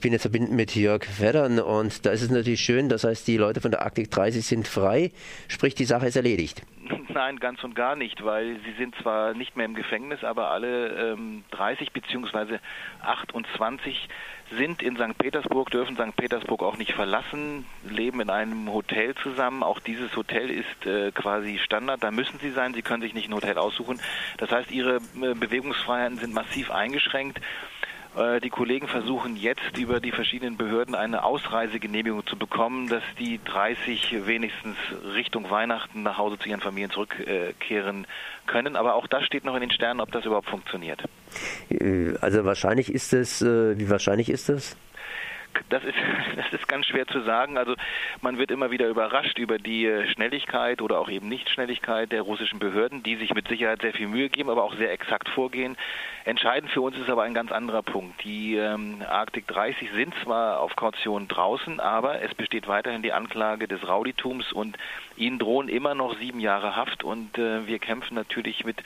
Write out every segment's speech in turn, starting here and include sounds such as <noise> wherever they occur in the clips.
Ich bin jetzt verbunden mit Jörg Feddern und da ist es natürlich schön, das heißt, die Leute von der Arktik 30 sind frei, sprich die Sache ist erledigt. <laughs> Nein, ganz und gar nicht, weil sie sind zwar nicht mehr im Gefängnis, aber alle ähm, 30 bzw. 28 sind in St. Petersburg, dürfen St. Petersburg auch nicht verlassen, leben in einem Hotel zusammen. Auch dieses Hotel ist äh, quasi Standard, da müssen sie sein, sie können sich nicht ein Hotel aussuchen. Das heißt, ihre äh, Bewegungsfreiheiten sind massiv eingeschränkt. Äh, die Kollegen versuchen jetzt über die verschiedenen Behörden eine Ausreisegenehmigung zu bekommen, dass die 30 wenigstens Richtung Weihnachten nach Hause zu ihren Familien zurückkehren können. Aber auch das steht noch in den Sternen, ob das überhaupt funktioniert. Äh, also wahrscheinlich ist es, äh, wie wahrscheinlich ist es? Das ist, <laughs> das ist ganz schwer zu sagen. Also man wird immer wieder überrascht über die äh, Schnelligkeit oder auch eben Nichtschnelligkeit der russischen Behörden, die sich mit Sicherheit sehr viel Mühe geben, aber auch sehr exakt vorgehen. Entscheidend für uns ist aber ein ganz anderer Punkt. Die ähm, Arktik 30 sind zwar auf Kaution draußen, aber es besteht weiterhin die Anklage des Rauditums und ihnen drohen immer noch sieben Jahre Haft und äh, wir kämpfen natürlich mit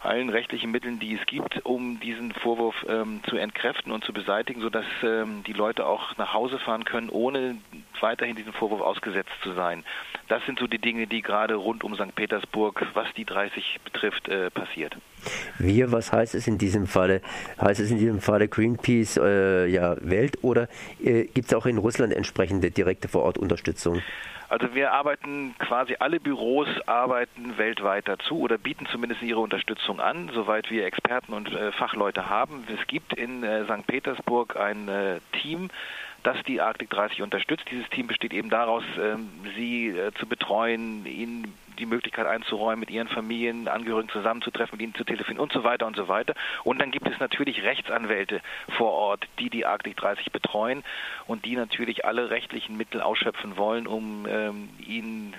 allen rechtlichen Mitteln, die es gibt, um diesen Vorwurf ähm, zu entkräften und zu beseitigen, sodass ähm, die Leute auch nach Hause fahren können, ohne weiterhin diesem Vorwurf ausgesetzt zu sein. Das sind so die Dinge, die gerade rund um St. Petersburg, was die 30 betrifft, äh, passiert. Wir, was heißt es in diesem Falle? Heißt es in diesem Falle Greenpeace äh, ja, Welt oder äh, gibt es auch in Russland entsprechende direkte Vorortunterstützung? Also wir arbeiten quasi alle Büros arbeiten weltweit dazu oder bieten zumindest ihre Unterstützung an, soweit wir Experten und äh, Fachleute haben. Es gibt in äh, St. Petersburg ein äh, Team, das die Arktik 30 unterstützt. Dieses Team besteht eben daraus, ähm, sie äh, zu betreuen, ihnen die Möglichkeit einzuräumen, mit ihren Familien, Angehörigen zusammenzutreffen, mit ihnen zu telefonieren und so weiter und so weiter. Und dann gibt es natürlich Rechtsanwälte vor Ort, die die Arktik 30 betreuen und die natürlich alle rechtlichen Mittel ausschöpfen wollen, um ähm, ihnen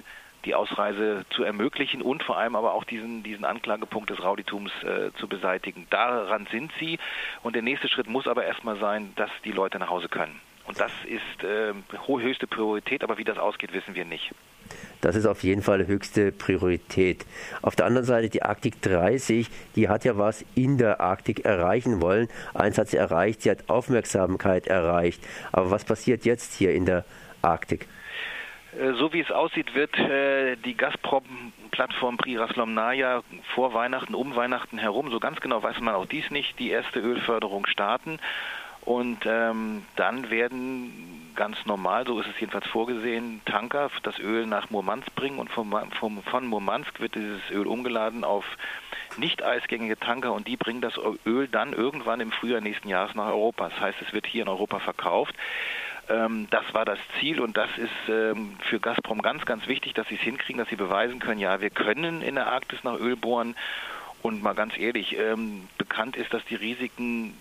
die Ausreise zu ermöglichen und vor allem aber auch diesen, diesen Anklagepunkt des Rauditums äh, zu beseitigen. Daran sind sie und der nächste Schritt muss aber erstmal sein, dass die Leute nach Hause können. Und das ist äh, höchste Priorität, aber wie das ausgeht, wissen wir nicht. Das ist auf jeden Fall höchste Priorität. Auf der anderen Seite die Arktik 30, die hat ja was in der Arktik erreichen wollen. Eins hat sie erreicht, sie hat Aufmerksamkeit erreicht. Aber was passiert jetzt hier in der Arktik? Äh, so wie es aussieht, wird äh, die Gazprom-Plattform Priraslomnaya vor Weihnachten, um Weihnachten herum, so ganz genau weiß man auch dies nicht, die erste Ölförderung starten. Und ähm, dann werden ganz normal, so ist es jedenfalls vorgesehen, Tanker das Öl nach Murmansk bringen und vom, vom, von Murmansk wird dieses Öl umgeladen auf nicht eisgängige Tanker und die bringen das Öl dann irgendwann im Frühjahr nächsten Jahres nach Europa. Das heißt, es wird hier in Europa verkauft. Ähm, das war das Ziel und das ist ähm, für Gazprom ganz, ganz wichtig, dass sie es hinkriegen, dass sie beweisen können, ja, wir können in der Arktis nach Öl bohren. Und mal ganz ehrlich, ähm, bekannt ist, dass die Risiken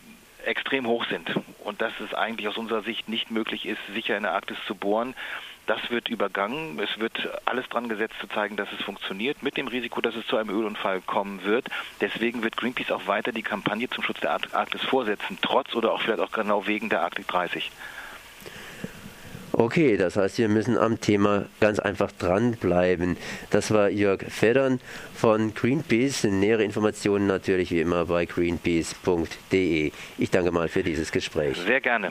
extrem hoch sind und dass es eigentlich aus unserer Sicht nicht möglich ist, sicher in der Arktis zu bohren. Das wird übergangen. Es wird alles dran gesetzt, zu zeigen, dass es funktioniert, mit dem Risiko, dass es zu einem Ölunfall kommen wird. Deswegen wird Greenpeace auch weiter die Kampagne zum Schutz der Arktis vorsetzen, trotz oder auch vielleicht auch genau wegen der Arktik 30. Okay, das heißt, wir müssen am Thema ganz einfach dranbleiben. Das war Jörg Feddern von Greenpeace. Nähere Informationen natürlich wie immer bei greenpeace.de. Ich danke mal für dieses Gespräch. Sehr gerne.